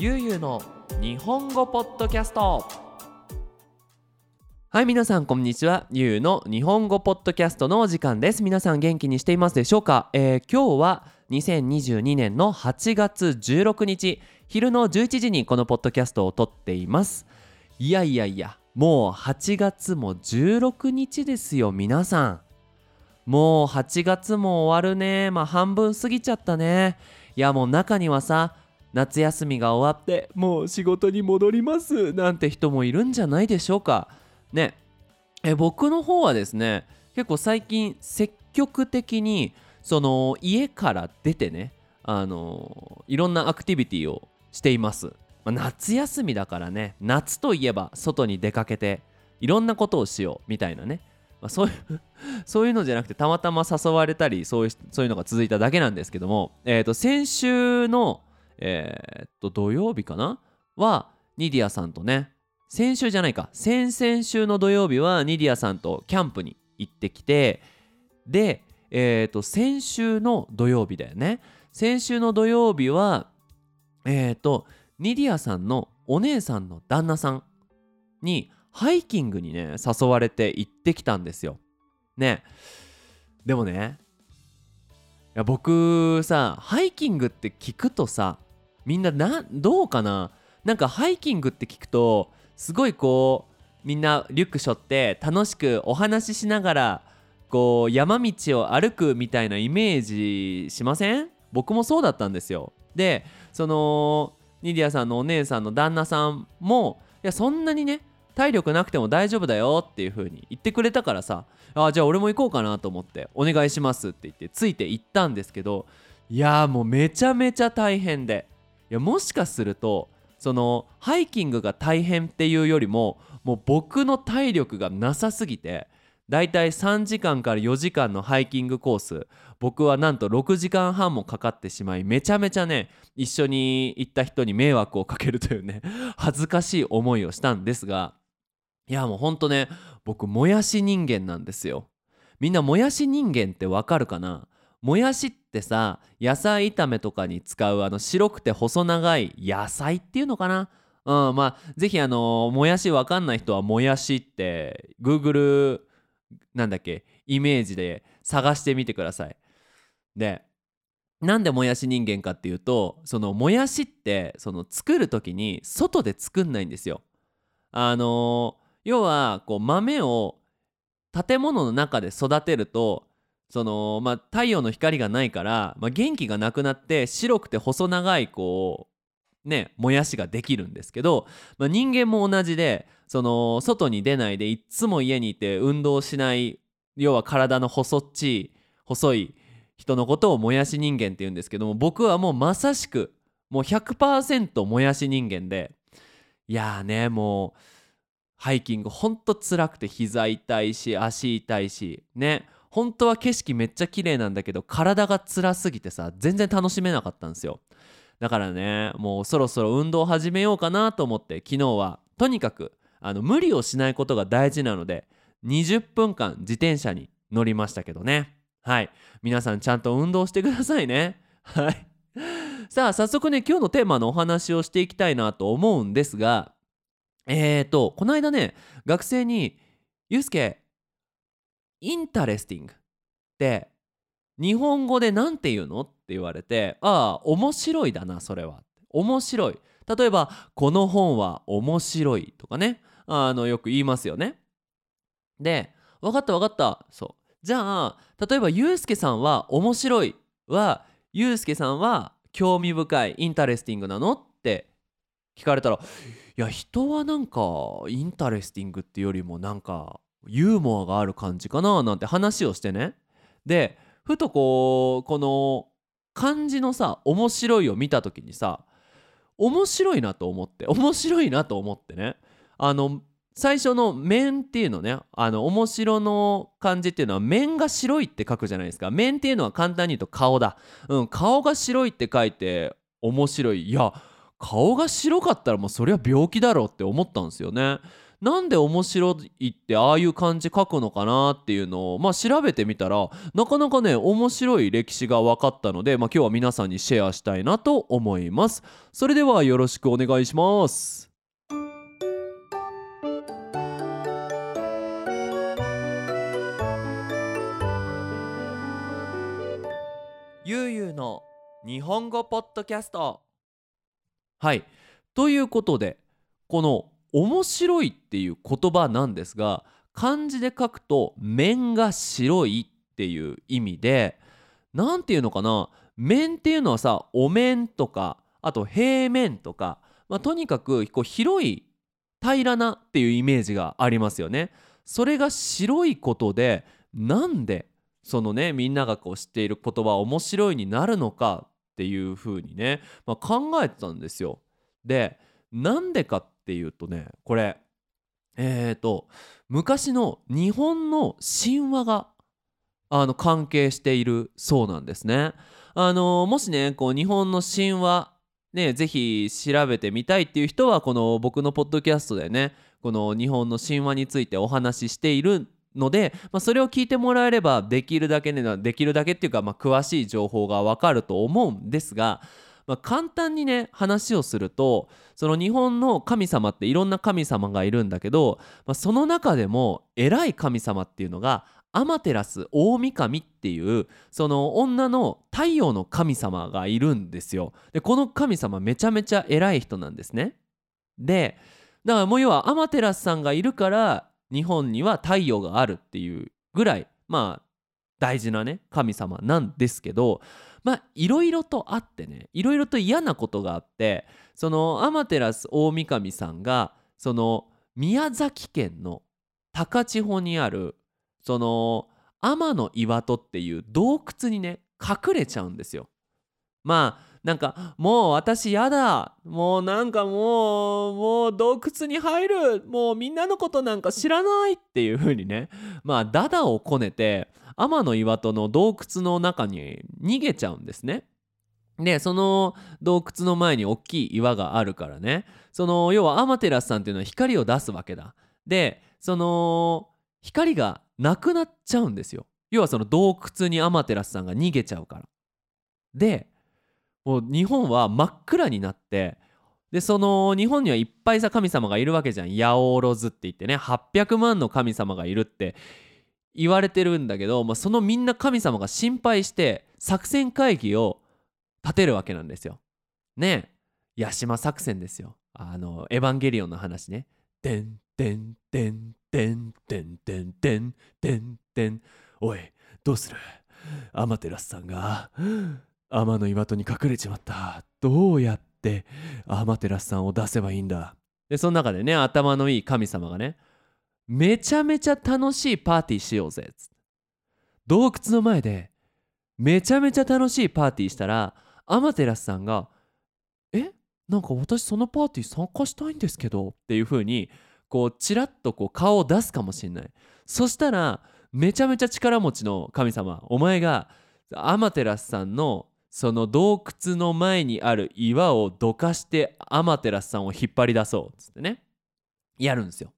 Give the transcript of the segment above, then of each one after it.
ゆうゆうの日本語ポッドキャスト。はい皆さんこんにちは。ゆうの日本語ポッドキャストのお時間です。皆さん元気にしていますでしょうか、えー、今日は2022年の8月16日昼の11時にこのポッドキャストを撮っています。いやいやいやもう8月も16日ですよ皆さん。もう8月も終わるね。まあ半分過ぎちゃったね。いやもう中にはさ夏休みが終わってもう仕事に戻りますなんて人もいるんじゃないでしょうか。ね。え僕の方はですね結構最近積極的にその家から出てねあのいろんなアクティビティをしています、まあ、夏休みだからね夏といえば外に出かけていろんなことをしようみたいなね、まあ、そういう そういうのじゃなくてたまたま誘われたりそういうそういうのが続いただけなんですけども、えー、と先週のえー、っと土曜日かな？はニディアさんとね先週じゃないか。先々週の土曜日はニディアさんとキャンプに行ってきてでえー、っと先週の土曜日だよね。先週の土曜日はえー、っとニディアさんのお姉さんの旦那さんにハイキングにね誘われて行ってきたんですよ。ね。でもねいや僕さハイキングって聞くとさみんななどうかな？なんかハイキングって聞くとすごいこうみんなリュック背負って楽しくお話ししながらこう山道を歩くみたいなイメージしません？僕もそうだったんですよ。でそのニディアさんのお姉さんの旦那さんもいやそんなにね体力なくても大丈夫だよっていう風に言ってくれたからさあじゃあ俺も行こうかなと思ってお願いしますって言ってついて行ったんですけどいやもうめちゃめちゃ大変で。やもしかするとそのハイキングが大変っていうよりももう僕の体力がなさすぎてだいたい3時間から4時間のハイキングコース僕はなんと6時間半もかかってしまいめちゃめちゃね一緒に行った人に迷惑をかけるというね 恥ずかしい思いをしたんですがいやもうほんとね僕もやし人間なんですよ。みんなもやし人間ってわかるかな？もやしってさ野菜炒めとかに使うあの白くて細長い野菜っていうのかな？うんまあ是非あのもやしわかんない人はもやしって Google なんだっけイメージで探してみてください。でなんでもやし人間かっていうとそのもやしってその作る時に外で作んないんですよ。あの要はこう豆を建物の中で育てるとそのまあ太陽の光がないから、まあ、元気がなくなって白くて細長いこうねもやしができるんですけど、まあ、人間も同じでその外に出ないでいっつも家にいて運動しない要は体の細っちい細い人のことをもやし人間って言うんですけども僕はもうまさしくもう100%もやし人間でいやーねもうハイキングほんと辛くて膝痛いし足痛いしね。本当は景色めっちゃ綺麗なんだけど体が辛すぎてさ全然楽しめなかったんですよ。だからねもうそろそろ運動始めようかなと思って昨日はとにかくあの無理をしないことが大事なので20分間自転車に乗りましたけどね。はい。皆さんちゃんと運動してくださいね。はい。さあ早速ね今日のテーマのお話をしていきたいなと思うんですがえーとこの間ね学生に「ゆうすけ interesting って日本語で何て言うの？って言われてああ面白いだなそれは面白い例えばこの本は面白いとかね。あのよく言いますよね。で分かった分かったそう。じゃあ例えばゆうすけさんは面白いはゆうすけさんは興味深い interesting なの？って聞かれたらいや人はなんか interesting っていうよりもなんかユーモアがある感じかななんて話をしてね。でふとこうこの漢字のさ面白いを見た時にさ面白いなと思って面白いなと思ってね。あの最初の面っていうのねあの面白の漢字っていうのは面が白いって書くじゃないですか。面っていうのは簡単に言うと顔だ。うん顔が白いって書いて面白い。いや顔が白かったらもうそれは病気だろうって思ったんですよね。なんで面白いってああいう漢字書くのかなっていうのをまあ調べてみたらなかなかね面白い歴史が分かったので、まあ、今日は皆さんにシェアしたいなと思います。それではよろしくお願いします。ゆうゆうの日本語ポッドキャスト。はい。ということでこの面白いっていう言葉なんですが漢字で書くと面が白いっていう意味で何て言うのかな？面っていうのはさお面とかあと平面とか、まあ、とにかくこう広い平らなっていうイメージがありますよね。それが白いことでなんでそのねみんながこう知っている言葉面白いになるのかっていうふうにね、まあ、考えてたんですよ。でなんでかっていうとねこれえっ、ー、と昔の日本の神話があの関係しているそうなんですね。あのもしねこう日本の神話ねぜひ調べてみたいっていう人はこの僕のポッドキャストでねこの日本の神話についてお話ししているので、まあ、それを聞いてもらえればできるだけねできるだけっていうか、まあ、詳しい情報がわかると思うんですがまあ、簡単にね話をするとその日本の神様っていろんな神様がいるんだけど、まあ、その中でも偉い神様っていうのがアマテラス大神っていうその女の太陽の神様がいるんですよ。でこの神様めちゃめちゃ偉い人なんですね。でだからもう要はアマテラスさんがいるから日本には太陽があるっていうぐらいまあ大事なね神様なんですけどまあいろいろとあってねいろいろと嫌なことがあってそのアマテラス大神さんがその宮崎県の高千穂にあるその天の岩戸っていう洞窟にね隠れちゃうんですよ。まあなんかもう私やだもうなんかもうもう洞窟に入るもうみんなのことなんか知らないっていう風にねまあダダをこねて天の岩戸の洞窟の中に逃げちゃうんですね。でその洞窟の前に大きい岩があるからねその要はアマテラスさんっていうのは光を出すわけだ。でその光がなくなっちゃうんですよ。要はその洞窟にアマテラスさんが逃げちゃうから。でもう日本は真っ暗になってでその日本にはいっぱいさ神様がいるわけじゃん八百万って言ってね800万の神様がいるって言われてるんだけど、まあ、そのみんな神様が心配して作戦会議を立てるわけなんですよ。ねえ八島作戦ですよ。あのエヴァンゲリオンの話ね。てんてんてんてんてんてんてんてんてんおいどうする？アマテラスさんが天の岩戸に隠れちまった。どうやってアマテラスさんを出せばいいんだ。でその中でね頭のいい神様がねめちゃめちゃ楽しいパーティーしようぜつ洞窟の前でめちゃめちゃ楽しいパーティーしたらアマテラスさんが「えなんか私そのパーティー参加したいんですけど」っていう風にこうチラッとこう顔を出すかもしんない。そしたらめちゃめちゃ力持ちの神様お前がアマテラスさんのその洞窟の前にある岩をどかしてアマテラスさんを引っ張り出そうっつってねやるんですよ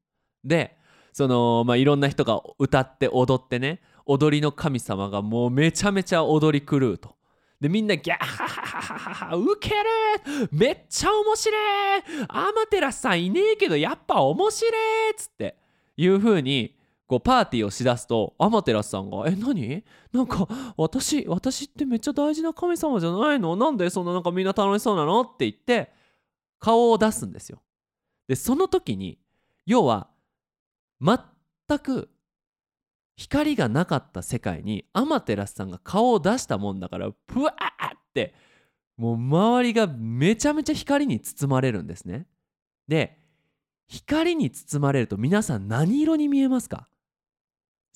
でそのまあいろんな人が歌って踊ってね踊りの神様がもうめちゃめちゃ踊り狂うと。でみんなギャッハハハハハウケるめっちゃ面白いアマテラスさんいねえけどやっぱ面白いっつっていう風にこうパーティーをしだすとアマテラスさんが「え何？なんか私私ってめっちゃ大事な神様じゃないの？なんでそんななんかみんな楽しそうなの?」って言って顔を出すんですよ。でその時に要は全く光がなかった世界にアマテラスさんが顔を出したもんだからプワーってもう周りがめちゃめちゃ光に包まれるんですね。で光に包まれると皆さん何色に見えますか？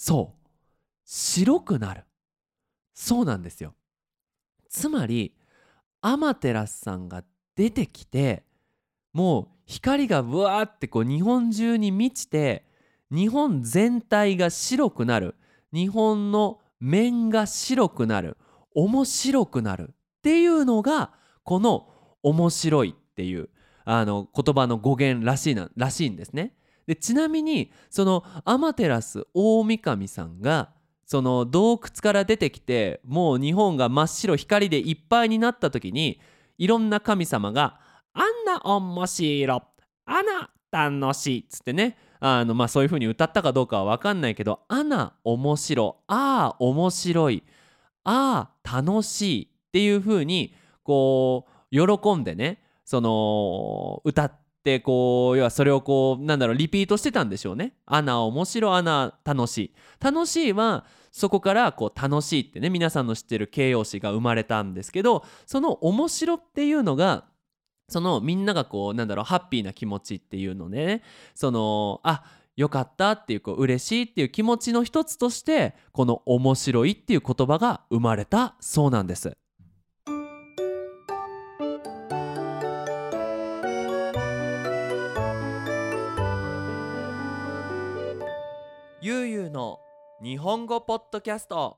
そう。白くなる。そうなんですよ。つまりアマテラスさんが出てきてもう光がブワーってこう日本中に満ちて日本全体が白くなる。日本の面が白くなる。面白くなる。っていうのがこの面白いっていうあの言葉の語源らしいならしいんですね。でちなみにその天照大神さんがその洞窟から出てきてもう日本が真っ白光でいっぱいになった時にいろんな神様が「あんな面白あな楽しい」っつってねあのまあそういう風に歌ったかどうかは分かんないけど「あな面白ああ面白いああ楽しい」っていう風にこう喜んでねその歌ってこう要はそれをこうなんだろうリピートしてたんでしょうね。アナ面白アナ楽しい。楽しいはそこからこう楽しいってね皆さんの知ってる形容詞が生まれたんですけどその面白っていうのがそのみんながこうなんだろうハッピーな気持ちっていうのでねそのあよかったっていうこう嬉しいっていう気持ちの一つとしてこの面白いっていう言葉が生まれたそうなんです。ゆうゆうの日本語ポッドキャスト。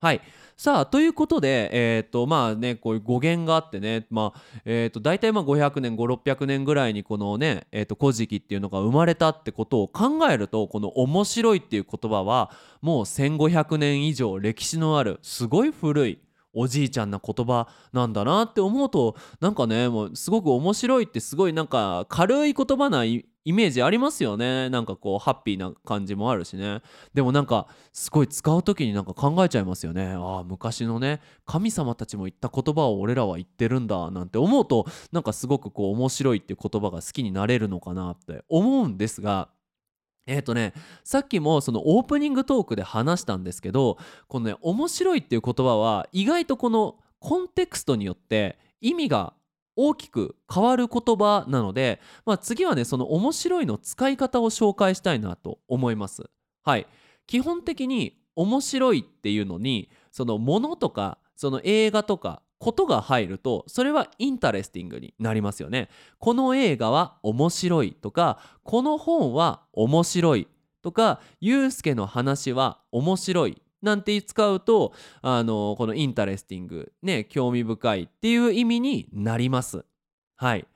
はい。さあということでえっ、ー、とまあねこういう語源があってねまあえっ、ー、と大体まあ500年5600年ぐらいにこのねえっ、ー、と古事記っていうのが生まれたってことを考えるとこの「面白い」っていう言葉はもう1500年以上歴史のあるすごい古いおじいちゃんな言葉なんだなって思うとなんかねもうすごく面白いってすごいなんか軽い言葉なイイメージありますよね。なんかこうハッピーな感じもあるしね。でもなんかすごい使う時になんか考えちゃいますよね。ああ昔のね神様たちも言った言葉を俺らは言ってるんだなんて思うとなんかすごくこう面白いっていう言葉が好きになれるのかなって思うんですがえっ、ー、とねさっきもそのオープニングトークで話したんですけどこのね面白いっていう言葉は意外とこのコンテクストによって意味が大きく変わる言葉なので、まあ、次はねその面白いの使い方を紹介したいなと思います。はい基本的に面白いっていうのにそのものとかその映画とかことが入るとそれは interesting になりますよね。この映画は面白いとかこの本は面白いとかゆうすけの話は面白いなんて使うとあのこの interesting ね興味深いっていう意味になります。はい、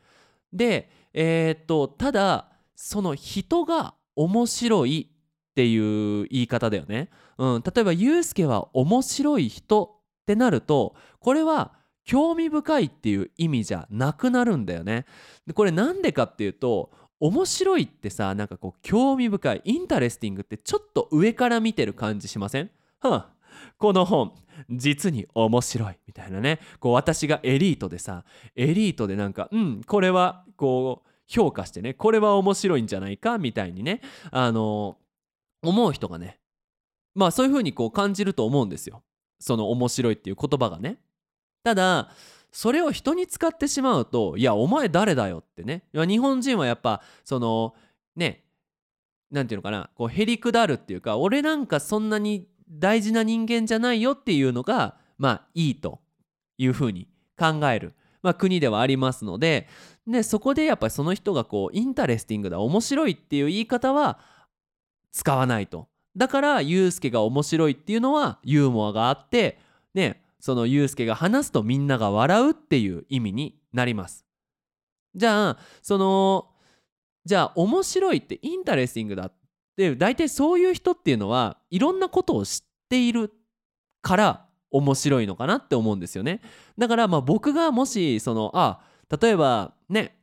でえー、っとただその人が面白いっていう言い方だよね。うん、例えばゆうすけは面白い人ってなるとこれは興味深いっていう意味じゃなくなるんだよね。でこれなんでかっていうと面白いってさなんかこう興味深い interesting ってちょっと上から見てる感じしません？はあ、この本実に面白いみたいなね。こう私がエリートでさエリートでなんかうんこれはこう評価してねこれは面白いんじゃないか？みたいにねあの思う人がねまあそういう風にこう感じると思うんですよ。その面白いっていう言葉がね。ただそれを人に使ってしまうといやお前誰だよってね。日本人はやっぱそのね何て言うのかなこうへりくだるっていうか俺なんかそんなに大事な人間じゃないよっていうのがまあいいというふうに考える、まあ、国ではありますのででそこでやっぱりその人がこう interesting だ面白いっていう言い方は使わないと。だからユウスケが面白いっていうのはユーモアがあってねそのユうスケが話すとみんなが笑うっていう意味になります。じゃあそのじゃあ面白いって interesting だっで大体そういう人っていうのはいろんなことを知っているから面白いのかなって思うんですよね。だからまあ僕がもしそのあ例えばね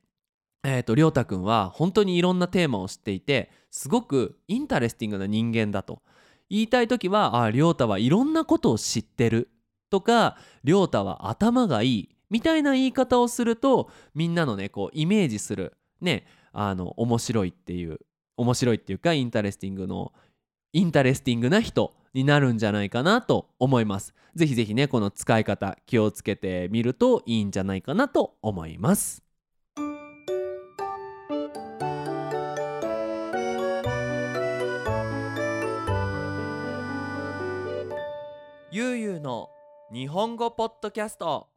え、ー、と亮太くんは本当にいろんなテーマを知っていてすごく interesting な人間だと。言いたい時はあ亮太はいろんなことを知ってるとか亮太は頭がいいみたいな言い方をするとみんなのねこうイメージするねあの面白いっていう面白いっていうか interesting の interesting な人になるんじゃないかなと思います。ぜひぜひねこの使い方気をつけてみるといいんじゃないかなと思います。ゆうゆうの日本語ポッドキャスト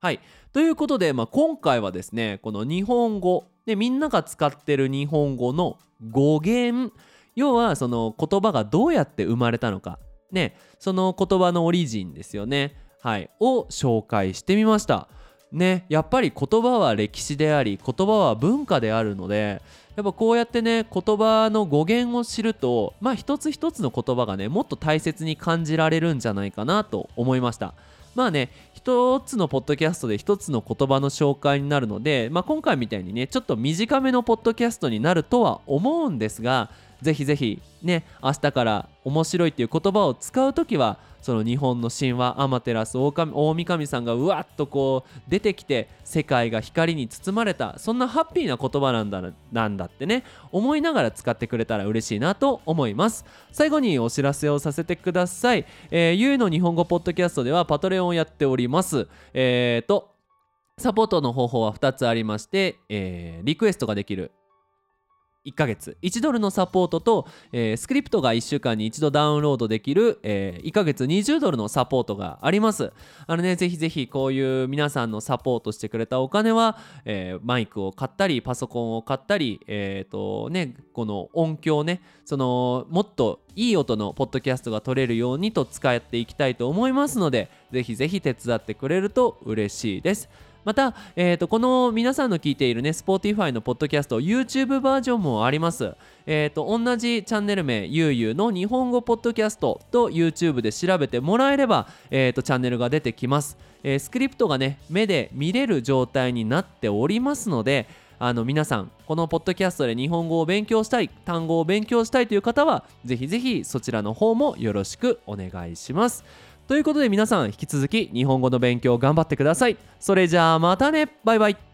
はいということで、まあ、今回はですねこの日本語でみんなが使ってる日本語の語源要はその言葉がどうやって生まれたのか。ねその言葉のオリジンですよね。はい。を紹介してみました。ねやっぱり言葉は歴史であり言葉は文化であるのでやっぱこうやってね言葉の語源を知るとまあ一つ一つの言葉がねもっと大切に感じられるんじゃないかなと思いました。まあね一つのポッドキャストで一つの言葉の紹介になるので、まあ、今回みたいにねちょっと短めのポッドキャストになるとは思うんですがぜひぜひね明日から面白いっていう言葉を使う時はその日本の神話アマテラス大神神さんがうわっとこう出てきて世界が光に包まれたそんなハッピーな言葉なんだなんだってね思いながら使ってくれたら嬉しいなと思います。最後にお知らせをさせてください、えー、ゆうの日本語ポッドキャストではパトレオンをやっております。えっ、ー、とサポートの方法は2つありまして、えー、リクエストができる1ヶ月。1ドルのサポートと、えー、スクリプトが1週間に1度ダウンロードできる、えー、1ヶ月20ドルのサポートがあります。あのねぜひぜひこういう皆さんのサポートしてくれたお金は、えー、マイクを買ったりパソコンを買ったりえっ、とねこの音響ねそのもっといい音のポッドキャストが撮れるようにと使っていきたいと思いますのでぜひぜひ手伝ってくれると嬉しいです。また、えーと、この皆さんの聞いているね Spotify のポッドキャスト YouTube バージョンもあります。えーと、同じチャンネル名ゆうゆうの日本語ポッドキャストと YouTube で調べてもらえれば、えーと、チャンネルが出てきます、えー、スクリプトがね目で見れる状態になっておりますのであの皆さんこのポッドキャストで日本語を勉強したい単語を勉強したいという方はぜひぜひそちらの方もよろしくお願いします。ということで皆さん引き続き日本語の勉強頑張ってください。それじゃあまたねバイバイ